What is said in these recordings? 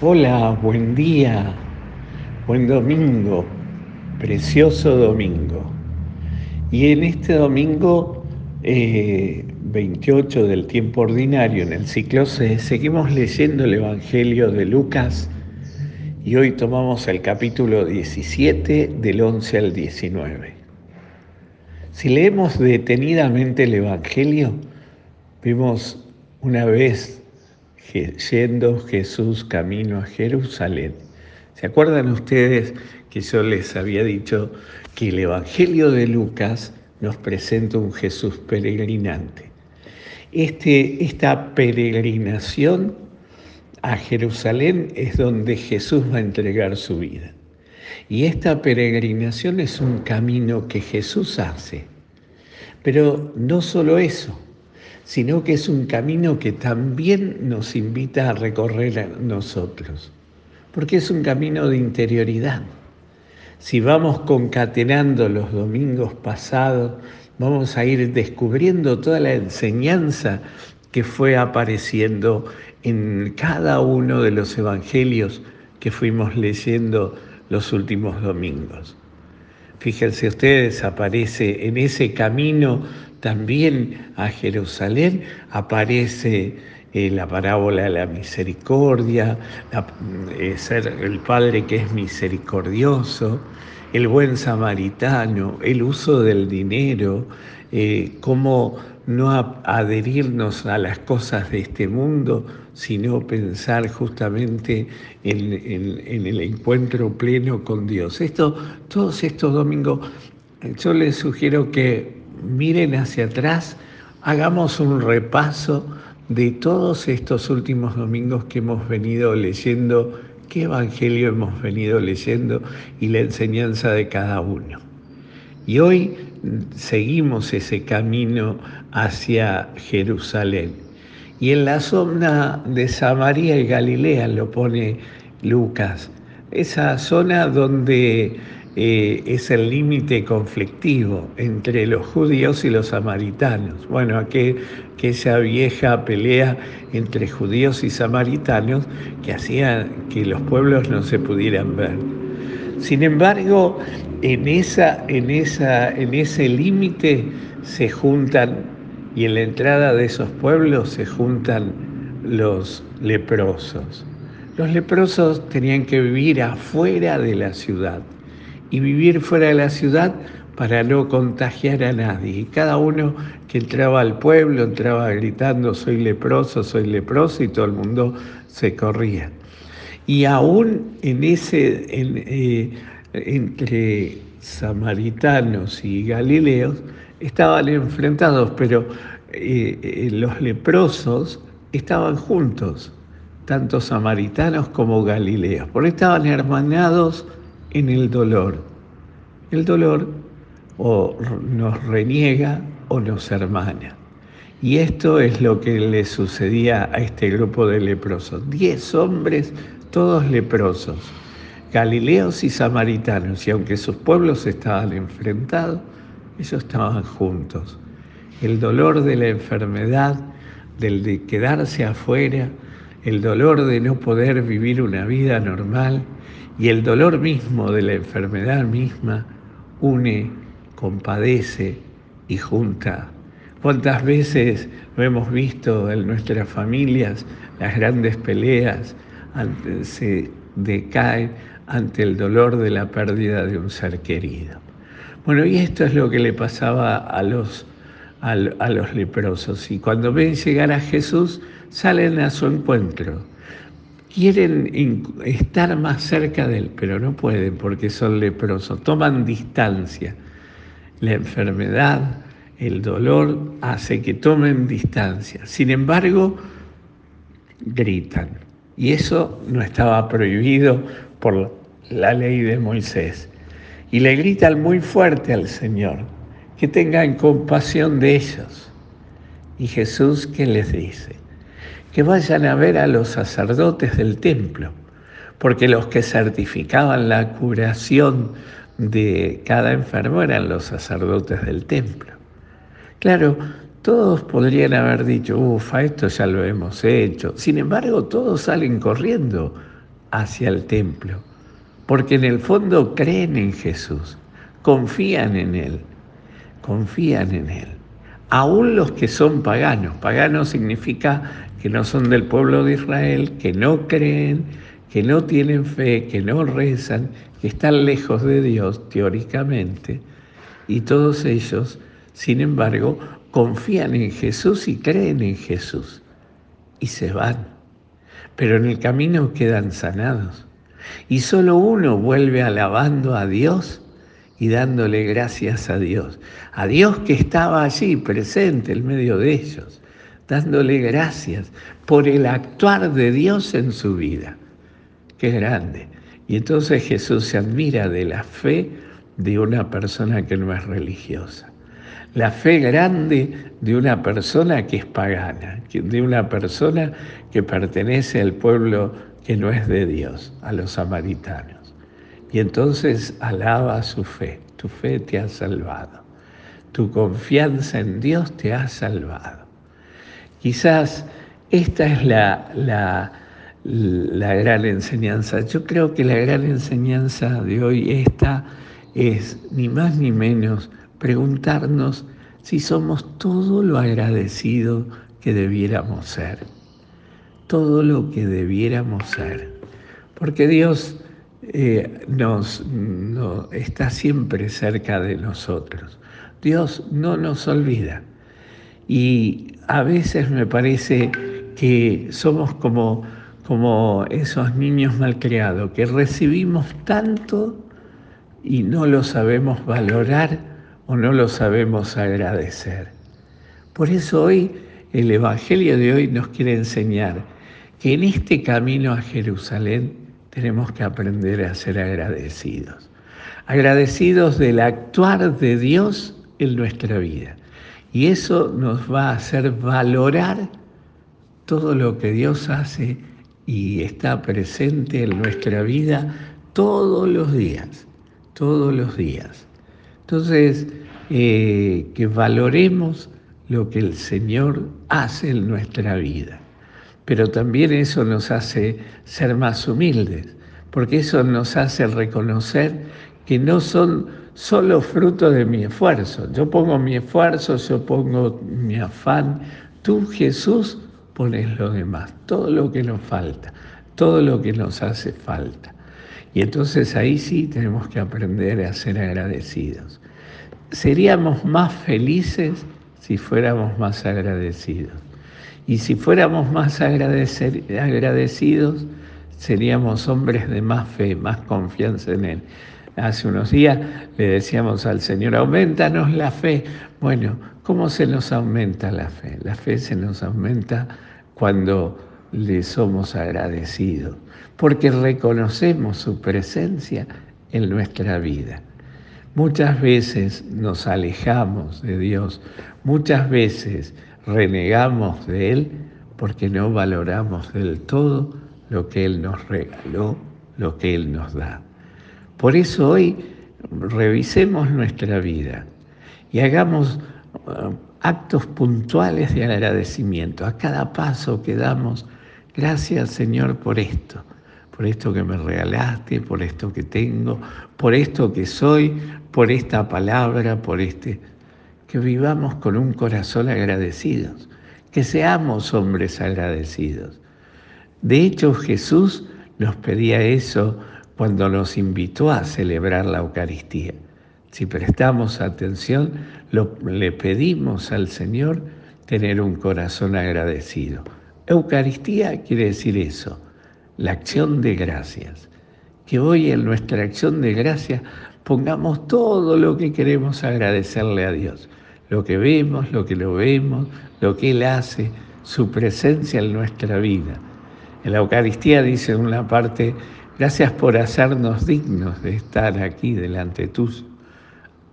Hola, buen día, buen domingo, precioso domingo. Y en este domingo eh, 28 del tiempo ordinario, en el ciclo C, seguimos leyendo el Evangelio de Lucas y hoy tomamos el capítulo 17 del 11 al 19. Si leemos detenidamente el Evangelio, vemos una vez yendo Jesús camino a Jerusalén. ¿Se acuerdan ustedes que yo les había dicho que el Evangelio de Lucas nos presenta un Jesús peregrinante? Este, esta peregrinación a Jerusalén es donde Jesús va a entregar su vida. Y esta peregrinación es un camino que Jesús hace. Pero no solo eso, sino que es un camino que también nos invita a recorrer a nosotros, porque es un camino de interioridad. Si vamos concatenando los domingos pasados, vamos a ir descubriendo toda la enseñanza que fue apareciendo en cada uno de los evangelios que fuimos leyendo los últimos domingos. Fíjense ustedes, aparece en ese camino también a Jerusalén aparece eh, la parábola de la misericordia, eh, ser el Padre que es misericordioso, el buen samaritano, el uso del dinero, eh, cómo no adherirnos a las cosas de este mundo, sino pensar justamente en, en el encuentro pleno con Dios. Esto, todos estos domingos, yo les sugiero que miren hacia atrás, hagamos un repaso de todos estos últimos domingos que hemos venido leyendo, qué evangelio hemos venido leyendo y la enseñanza de cada uno. Y hoy seguimos ese camino hacia Jerusalén. Y en la zona de Samaria y Galilea lo pone Lucas, esa zona donde eh, es el límite conflictivo entre los judíos y los samaritanos. Bueno, aquella vieja pelea entre judíos y samaritanos que hacía que los pueblos no se pudieran ver. Sin embargo, en, esa, en, esa, en ese límite se juntan, y en la entrada de esos pueblos se juntan los leprosos. Los leprosos tenían que vivir afuera de la ciudad y vivir fuera de la ciudad para no contagiar a nadie. Y cada uno que entraba al pueblo entraba gritando, soy leproso, soy leproso, y todo el mundo se corría. Y aún en ese, eh, entre samaritanos y galileos, estaban enfrentados, pero eh, eh, los leprosos estaban juntos, tanto samaritanos como galileos, porque estaban hermanados en el dolor. El dolor o nos reniega o nos hermana. Y esto es lo que le sucedía a este grupo de leprosos. Diez hombres, todos leprosos, galileos y samaritanos, y aunque sus pueblos estaban enfrentados, ellos estaban juntos. El dolor de la enfermedad, del de quedarse afuera, el dolor de no poder vivir una vida normal, y el dolor mismo de la enfermedad misma une, compadece y junta. ¿Cuántas veces lo hemos visto en nuestras familias, las grandes peleas se decaen ante el dolor de la pérdida de un ser querido? Bueno, y esto es lo que le pasaba a los, a los leprosos. Y cuando ven llegar a Jesús, salen a su encuentro quieren estar más cerca de él, pero no pueden porque son leprosos, toman distancia. La enfermedad, el dolor hace que tomen distancia. Sin embargo, gritan. Y eso no estaba prohibido por la ley de Moisés. Y le gritan muy fuerte al Señor, que tengan compasión de ellos. Y Jesús, ¿qué les dice? Que vayan a ver a los sacerdotes del templo, porque los que certificaban la curación de cada enfermo eran los sacerdotes del templo. Claro, todos podrían haber dicho, ufa, esto ya lo hemos hecho. Sin embargo, todos salen corriendo hacia el templo, porque en el fondo creen en Jesús, confían en Él, confían en Él. Aún los que son paganos, paganos significa que no son del pueblo de Israel, que no creen, que no tienen fe, que no rezan, que están lejos de Dios teóricamente, y todos ellos, sin embargo, confían en Jesús y creen en Jesús, y se van pero en el camino quedan sanados. Y solo uno vuelve alabando a Dios y dándole gracias a Dios. A Dios que estaba allí presente en medio de ellos, dándole gracias por el actuar de Dios en su vida. Qué grande. Y entonces Jesús se admira de la fe de una persona que no es religiosa la fe grande de una persona que es pagana, de una persona que pertenece al pueblo que no es de Dios, a los samaritanos. Y entonces alaba su fe, tu fe te ha salvado, tu confianza en Dios te ha salvado. Quizás esta es la, la, la gran enseñanza. Yo creo que la gran enseñanza de hoy esta es ni más ni menos preguntarnos si somos todo lo agradecido que debiéramos ser, todo lo que debiéramos ser, porque Dios eh, nos, está siempre cerca de nosotros. Dios no nos olvida. Y a veces me parece que somos como, como esos niños malcriados, que recibimos tanto y no lo sabemos valorar o no lo sabemos agradecer. Por eso hoy el Evangelio de hoy nos quiere enseñar que en este camino a Jerusalén tenemos que aprender a ser agradecidos. Agradecidos del actuar de Dios en nuestra vida. Y eso nos va a hacer valorar todo lo que Dios hace y está presente en nuestra vida todos los días, todos los días. Entonces, eh, que valoremos lo que el Señor hace en nuestra vida. Pero también eso nos hace ser más humildes, porque eso nos hace reconocer que no son solo fruto de mi esfuerzo. Yo pongo mi esfuerzo, yo pongo mi afán. Tú, Jesús, pones lo demás, todo lo que nos falta, todo lo que nos hace falta. Y entonces ahí sí tenemos que aprender a ser agradecidos. Seríamos más felices si fuéramos más agradecidos. Y si fuéramos más agradecidos, seríamos hombres de más fe, más confianza en Él. Hace unos días le decíamos al Señor, aumentanos la fe. Bueno, ¿cómo se nos aumenta la fe? La fe se nos aumenta cuando le somos agradecidos, porque reconocemos su presencia en nuestra vida. Muchas veces nos alejamos de Dios, muchas veces renegamos de Él porque no valoramos del todo lo que Él nos regaló, lo que Él nos da. Por eso hoy revisemos nuestra vida y hagamos uh, actos puntuales de agradecimiento a cada paso que damos Gracias Señor por esto, por esto que me regalaste, por esto que tengo, por esto que soy, por esta palabra, por este... Que vivamos con un corazón agradecidos, que seamos hombres agradecidos. De hecho, Jesús nos pedía eso cuando nos invitó a celebrar la Eucaristía. Si prestamos atención, le pedimos al Señor tener un corazón agradecido. Eucaristía quiere decir eso, la acción de gracias. Que hoy en nuestra acción de gracias pongamos todo lo que queremos agradecerle a Dios. Lo que vemos, lo que no vemos, lo que Él hace, su presencia en nuestra vida. En la Eucaristía dice una parte, gracias por hacernos dignos de estar aquí delante tuyo.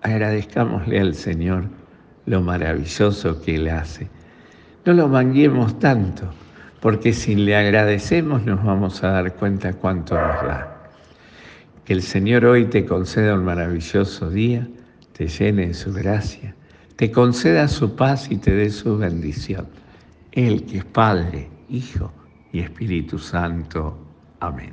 Agradezcámosle al Señor lo maravilloso que Él hace. No lo manguemos tanto, porque si le agradecemos nos vamos a dar cuenta cuánto nos da. Que el Señor hoy te conceda un maravilloso día, te llene de su gracia, te conceda su paz y te dé su bendición. Él que es Padre, Hijo y Espíritu Santo. Amén.